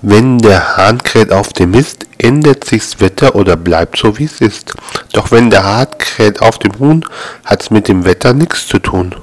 Wenn der Hahn kräht auf dem Mist, ändert sich's Wetter oder bleibt so wie's ist. Doch wenn der Hahn kräht auf dem Huhn, hat's mit dem Wetter nix zu tun.